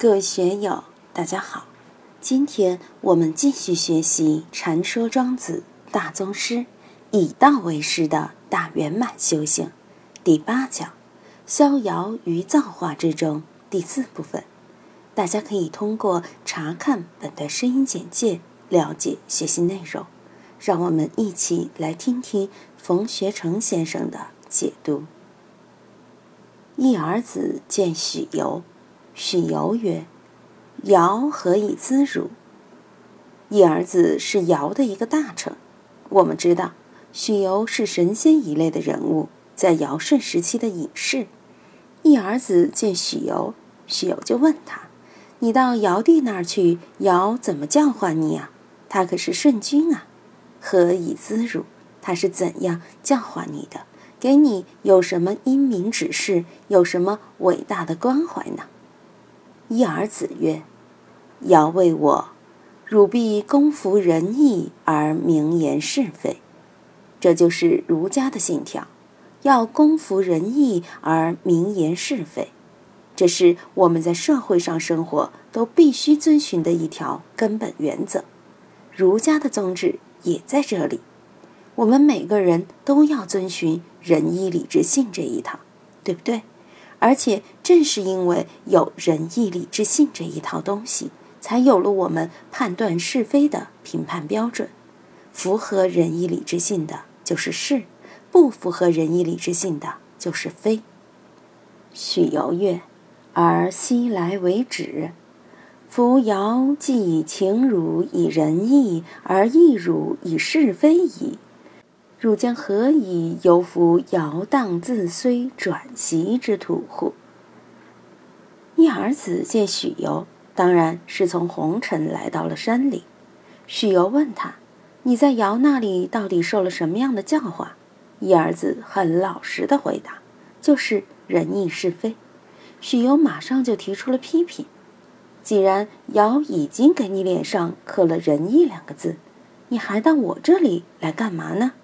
各位学友，大家好！今天我们继续学习《禅说庄子大宗师》，以道为师的大圆满修行第八讲“逍遥于造化之中”第四部分。大家可以通过查看本段声音简介了解学习内容。让我们一起来听听冯学成先生的解读。一儿子见许由。许由曰：“尧何以咨汝？”一儿子是尧的一个大臣。我们知道，许由是神仙一类的人物，在尧舜时期的隐士。一儿子见许由，许由就问他：“你到尧帝那儿去，尧怎么教化你啊？他可是圣君啊！何以咨汝？他是怎样教化你的？给你有什么英明指示？有什么伟大的关怀呢？”一儿子曰：“尧为我，汝必公服仁义而明言是非。这就是儒家的信条，要公服仁义而明言是非，这是我们在社会上生活都必须遵循的一条根本原则。儒家的宗旨也在这里，我们每个人都要遵循仁义礼智信这一套，对不对？”而且正是因为有仁义礼智信这一套东西，才有了我们判断是非的评判标准。符合仁义礼智信的，就是是；不符合仁义礼智信的，就是非。许由曰：“而昔来为止，夫尧既以情汝以仁义，而义汝以是非矣。”汝将何以由夫摇荡自虽转习之徒乎？一儿子见许由，当然是从红尘来到了山里。许由问他：“你在尧那里到底受了什么样的教化？”一儿子很老实的回答：“就是仁义是非。”许由马上就提出了批评：“既然尧已经给你脸上刻了仁义两个字，你还到我这里来干嘛呢？”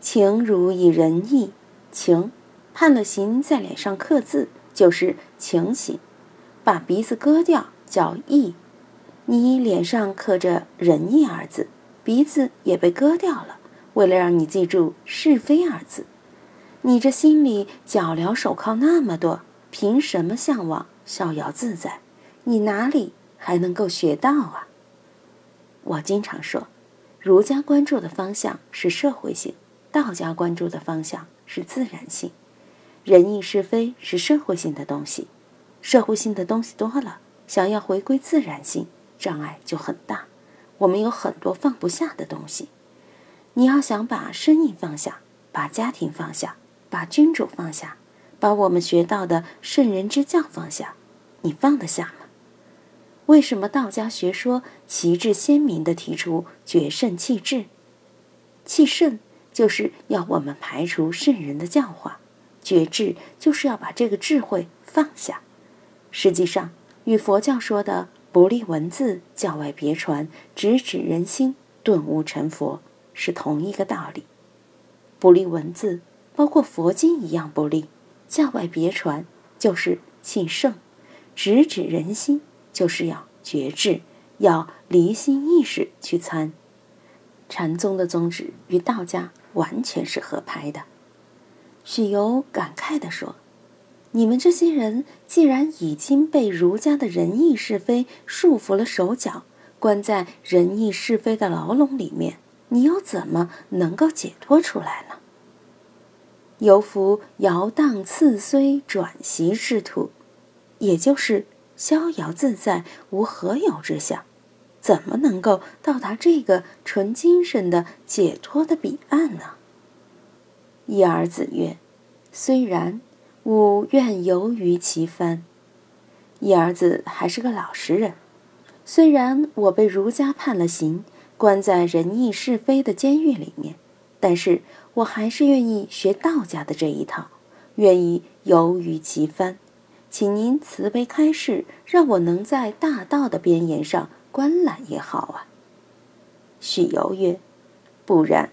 情如以仁义，情判了刑，在脸上刻字就是情刑；把鼻子割掉叫义。你脸上刻着仁义二字，鼻子也被割掉了，为了让你记住是非二字。你这心里脚镣手铐那么多，凭什么向往逍遥自在？你哪里还能够学到啊？我经常说，儒家关注的方向是社会性。道家关注的方向是自然性，仁义是非是社会性的东西，社会性的东西多了，想要回归自然性，障碍就很大。我们有很多放不下的东西，你要想把生意放下，把家庭放下，把君主放下，把我们学到的圣人之教放下，你放得下吗？为什么道家学说旗帜鲜明地提出绝圣弃智？弃圣。就是要我们排除圣人的教化，觉智就是要把这个智慧放下。实际上，与佛教说的“不立文字，教外别传，直指人心，顿悟成佛”是同一个道理。不立文字，包括佛经一样不立；教外别传，就是信圣；直指人心，就是要觉智，要离心意识去参。禅宗的宗旨与道家。完全是合拍的。许由感慨地说：“你们这些人既然已经被儒家的仁义是非束缚了手脚，关在仁义是非的牢笼里面，你又怎么能够解脱出来呢？犹夫摇荡次虽转习之徒，也就是逍遥自在无何有之想。”怎么能够到达这个纯精神的解脱的彼岸呢？一儿子曰：“虽然，吾愿游于其番。”一儿子还是个老实人。虽然我被儒家判了刑，关在仁义是非的监狱里面，但是我还是愿意学道家的这一套，愿意游于其番。请您慈悲开示，让我能在大道的边沿上。观览也好啊。许由曰：“不然，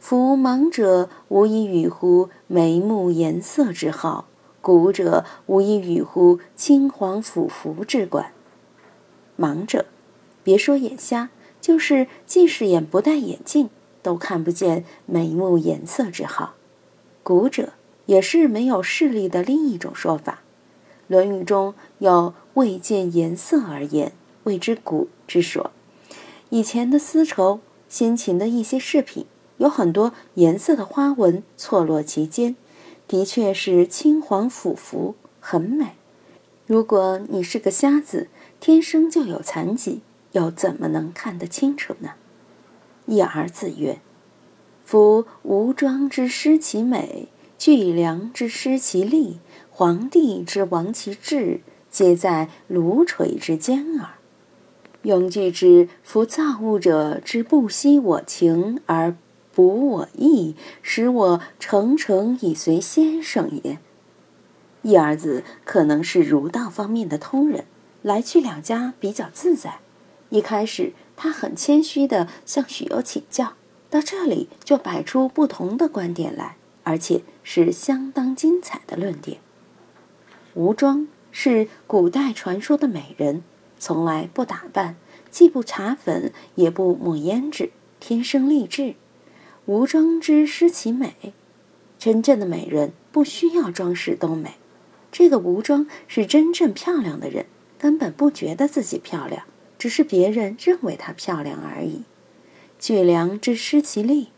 夫盲者无以与乎眉目颜色之好，古者无以与乎青黄腐服之观。盲者，别说眼瞎，就是近视眼不戴眼镜，都看不见眉目颜色之好。古者，也是没有视力的另一种说法。《论语》中有“未见颜色而言，谓之古”之说。以前的丝绸、先秦的一些饰品，有很多颜色的花纹错落其间，的确是青黄腐服，很美。如果你是个瞎子，天生就有残疾，又怎么能看得清楚呢？一儿子曰：“夫吴庄之失其美，巨梁之失其力。”皇帝之亡其志，皆在炉锤之间耳。永句之：夫造物者之不惜我情而补我意，使我诚诚以随先生也。一儿子可能是儒道方面的通人，来去两家比较自在。一开始，他很谦虚地向许攸请教，到这里就摆出不同的观点来，而且是相当精彩的论点。吴庄是古代传说的美人，从来不打扮，既不搽粉，也不抹胭脂，天生丽质。无妆之失其美，真正的美人不需要装饰都美。这个无妆是真正漂亮的人，根本不觉得自己漂亮，只是别人认为她漂亮而已。巨梁之失其力，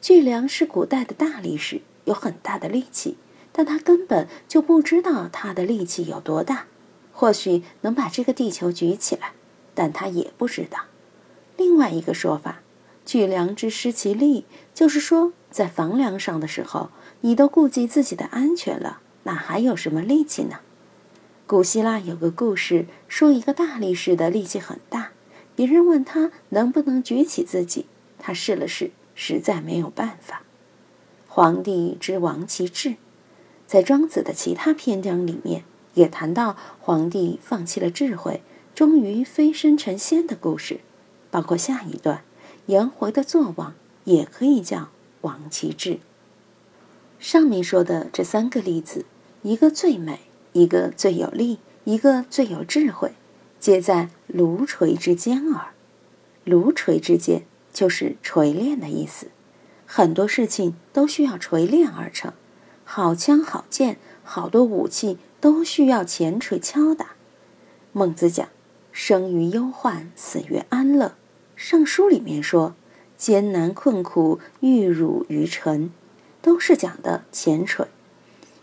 巨梁是古代的大力士，有很大的力气。但他根本就不知道他的力气有多大，或许能把这个地球举起来，但他也不知道。另外一个说法，“巨梁之失其力”，就是说在房梁上的时候，你都顾及自己的安全了，哪还有什么力气呢？古希腊有个故事，说一个大力士的力气很大，别人问他能不能举起自己，他试了试，实在没有办法。皇帝之亡其志。在庄子的其他篇章里面，也谈到皇帝放弃了智慧，终于飞升成仙的故事，包括下一段，颜回的作王也可以叫王其志。上面说的这三个例子，一个最美，一个最有力，一个最有智慧，皆在炉锤之间耳。炉锤之间就是锤炼的意思，很多事情都需要锤炼而成。好枪好剑，好多武器都需要前锤敲打。孟子讲：“生于忧患，死于安乐。”尚书里面说：“艰难困苦，玉汝于臣。”都是讲的前锤。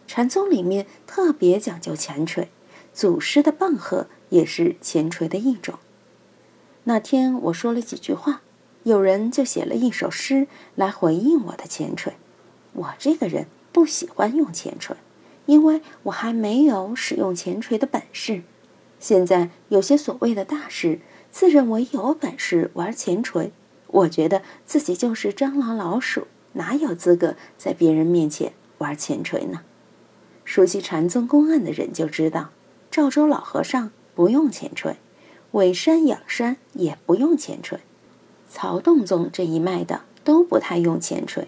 禅宗里面特别讲究前锤，祖师的棒喝也是前锤的一种。那天我说了几句话，有人就写了一首诗来回应我的前锤。我这个人。不喜欢用前锤，因为我还没有使用前锤的本事。现在有些所谓的大师自认为有本事玩前锤，我觉得自己就是蟑螂老鼠，哪有资格在别人面前玩前锤呢？熟悉禅宗公案的人就知道，赵州老和尚不用前锤，伪山养山也不用前锤，曹洞宗这一脉的都不太用前锤。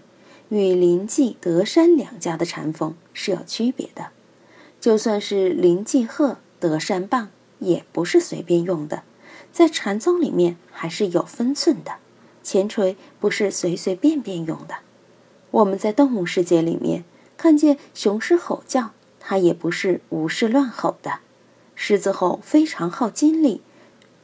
与林济、德山两家的禅风是有区别的，就算是林济鹤、德山棒，也不是随便用的，在禅宗里面还是有分寸的。前锤不是随随便便用的。我们在动物世界里面看见雄狮吼叫，它也不是无事乱吼的。狮子吼非常耗精力，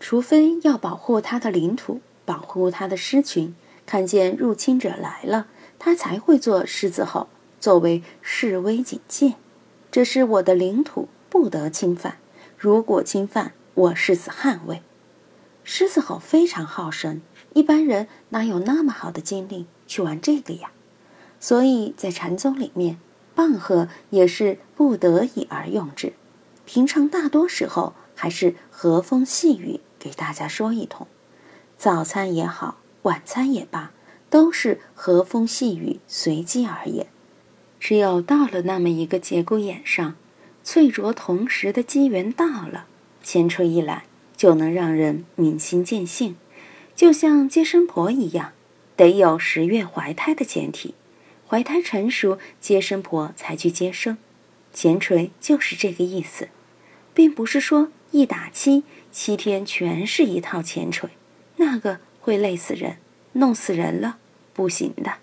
除非要保护它的领土，保护它的狮群，看见入侵者来了。他才会做狮子吼，作为示威警戒。这是我的领土，不得侵犯。如果侵犯，我誓死捍卫。狮子吼非常好神，一般人哪有那么好的精力去玩这个呀？所以在禅宗里面，棒喝也是不得已而用之。平常大多时候还是和风细雨给大家说一通。早餐也好，晚餐也罢。都是和风细雨，随机而言。只有到了那么一个节骨眼上，翠竹同时的机缘到了，前吹一来，就能让人明心见性。就像接生婆一样，得有十月怀胎的前提，怀胎成熟，接生婆才去接生。前锤就是这个意思，并不是说一打七七天全是一套前锤，那个会累死人，弄死人了，不行的。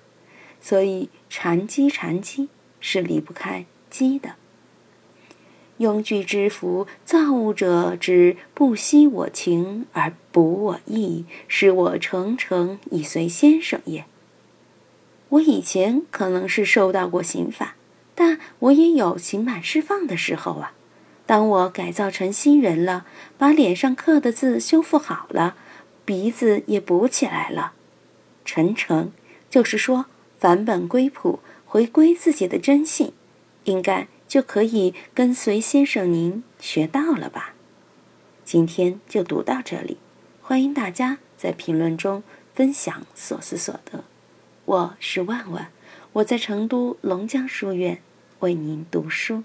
所以禅机禅机是离不开机的。庸具之福，造物者之不惜我情而补我意，使我诚诚以随先生也。我以前可能是受到过刑罚，但我也有刑满释放的时候啊。当我改造成新人了，把脸上刻的字修复好了，鼻子也补起来了，陈诚就是说返本归朴，回归自己的真性，应该。就可以跟随先生您学到了吧？今天就读到这里，欢迎大家在评论中分享所思所得。我是万万，我在成都龙江书院为您读书。